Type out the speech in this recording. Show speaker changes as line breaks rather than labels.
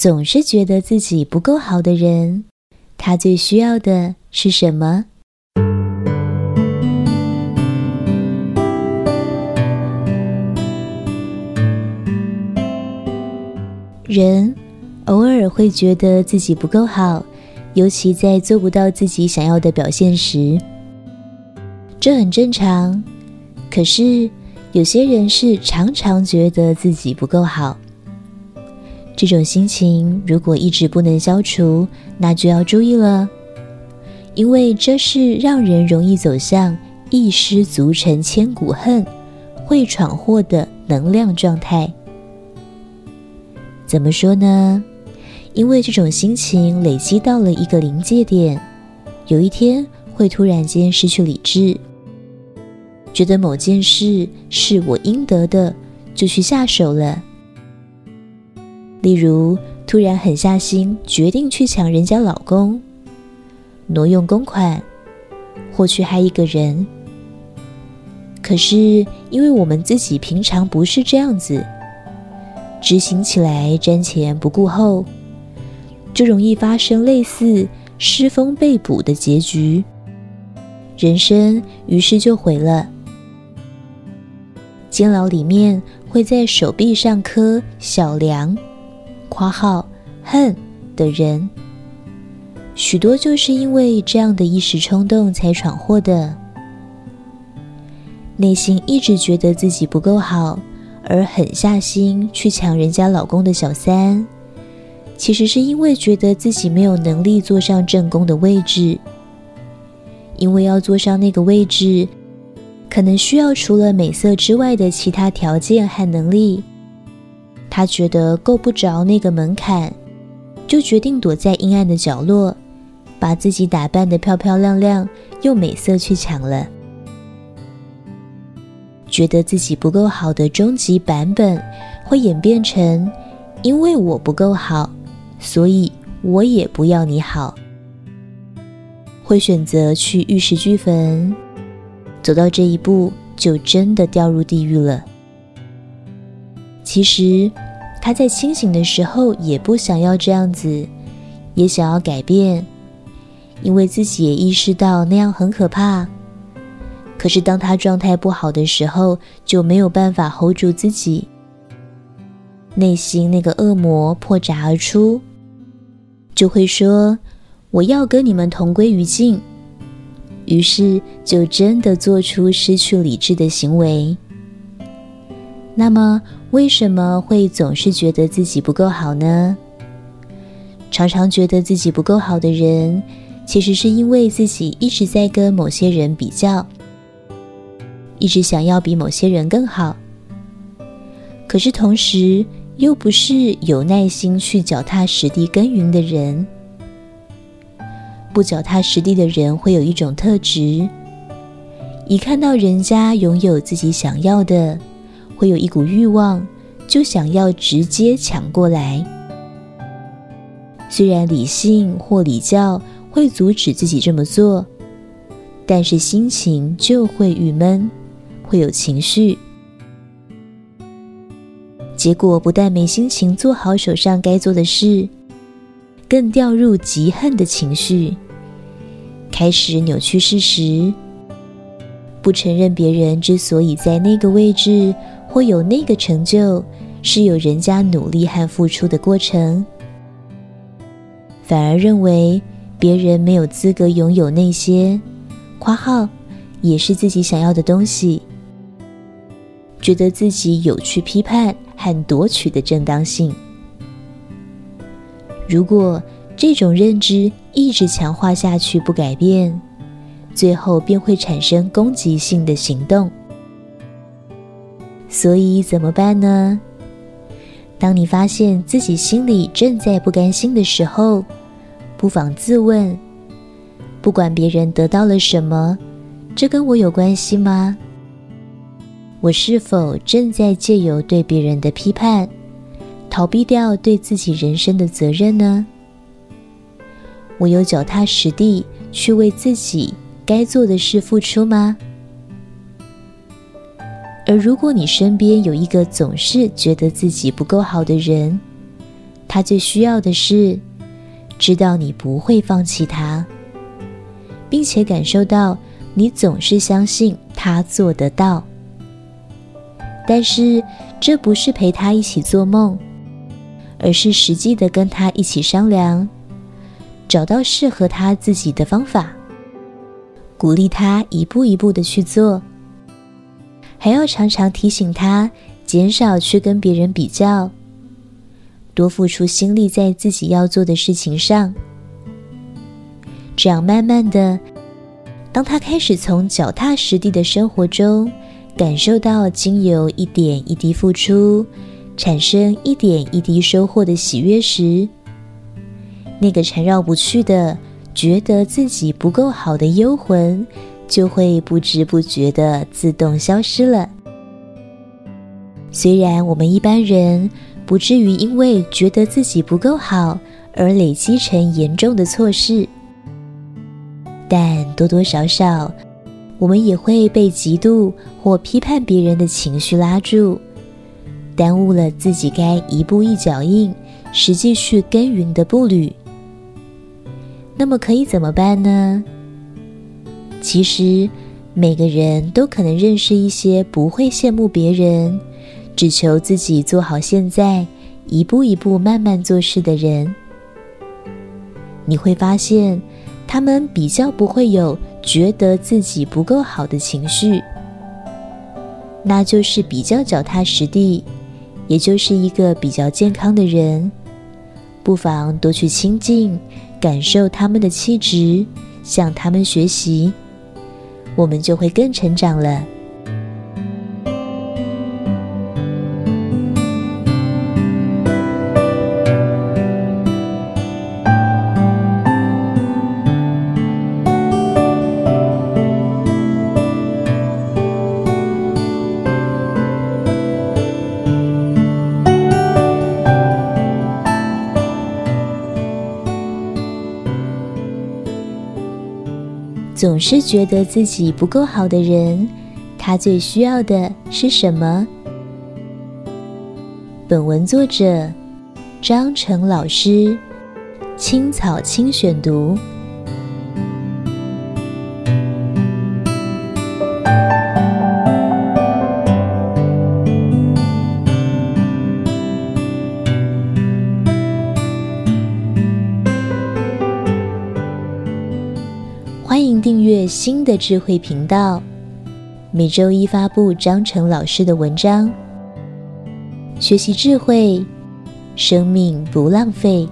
总是觉得自己不够好的人，他最需要的是什么？人偶尔会觉得自己不够好，尤其在做不到自己想要的表现时，这很正常。可是有些人是常常觉得自己不够好，这种心情如果一直不能消除，那就要注意了，因为这是让人容易走向一失足成千古恨、会闯祸的能量状态。怎么说呢？因为这种心情累积到了一个临界点，有一天会突然间失去理智，觉得某件事是我应得的，就去下手了。例如，突然狠下心，决定去抢人家老公，挪用公款，或去害一个人。可是，因为我们自己平常不是这样子。执行起来瞻前不顾后，就容易发生类似失风被捕的结局，人生于是就毁了。监牢里面会在手臂上刻小梁（括号恨）的人，许多就是因为这样的一时冲动才闯祸的，内心一直觉得自己不够好。而狠下心去抢人家老公的小三，其实是因为觉得自己没有能力坐上正宫的位置。因为要坐上那个位置，可能需要除了美色之外的其他条件和能力。他觉得够不着那个门槛，就决定躲在阴暗的角落，把自己打扮得漂漂亮亮，用美色去抢了。觉得自己不够好的终极版本，会演变成：因为我不够好，所以我也不要你好。会选择去玉石俱焚，走到这一步，就真的掉入地狱了。其实他在清醒的时候也不想要这样子，也想要改变，因为自己也意识到那样很可怕。可是，当他状态不好的时候，就没有办法 hold 住自己，内心那个恶魔破闸而出，就会说：“我要跟你们同归于尽。”于是，就真的做出失去理智的行为。那么，为什么会总是觉得自己不够好呢？常常觉得自己不够好的人，其实是因为自己一直在跟某些人比较。一直想要比某些人更好，可是同时又不是有耐心去脚踏实地耕耘的人。不脚踏实地的人会有一种特质，一看到人家拥有自己想要的，会有一股欲望，就想要直接抢过来。虽然理性或礼教会阻止自己这么做，但是心情就会郁闷。会有情绪，结果不但没心情做好手上该做的事，更掉入嫉恨的情绪，开始扭曲事实，不承认别人之所以在那个位置或有那个成就，是有人家努力和付出的过程，反而认为别人没有资格拥有那些（括号也是自己想要的东西）。觉得自己有去批判和夺取的正当性。如果这种认知一直强化下去不改变，最后便会产生攻击性的行动。所以怎么办呢？当你发现自己心里正在不甘心的时候，不妨自问：不管别人得到了什么，这跟我有关系吗？我是否正在借由对别人的批判，逃避掉对自己人生的责任呢？我有脚踏实地去为自己该做的事付出吗？而如果你身边有一个总是觉得自己不够好的人，他最需要的是知道你不会放弃他，并且感受到你总是相信他做得到。但是，这不是陪他一起做梦，而是实际的跟他一起商量，找到适合他自己的方法，鼓励他一步一步的去做，还要常常提醒他减少去跟别人比较，多付出心力在自己要做的事情上。这样慢慢的，当他开始从脚踏实地的生活中，感受到经由一点一滴付出，产生一点一滴收获的喜悦时，那个缠绕不去的、觉得自己不够好的幽魂，就会不知不觉的自动消失了。虽然我们一般人不至于因为觉得自己不够好而累积成严重的错事，但多多少少，我们也会被嫉妒或批判别人的情绪拉住，耽误了自己该一步一脚印、实际去耕耘的步履。那么可以怎么办呢？其实每个人都可能认识一些不会羡慕别人，只求自己做好现在，一步一步慢慢做事的人。你会发现，他们比较不会有。觉得自己不够好的情绪，那就是比较脚踏实地，也就是一个比较健康的人。不妨多去亲近，感受他们的气质，向他们学习，我们就会更成长了。总是觉得自己不够好的人，他最需要的是什么？本文作者张成老师，青草青选读。订阅新的智慧频道，每周一发布张成老师的文章，学习智慧，生命不浪费。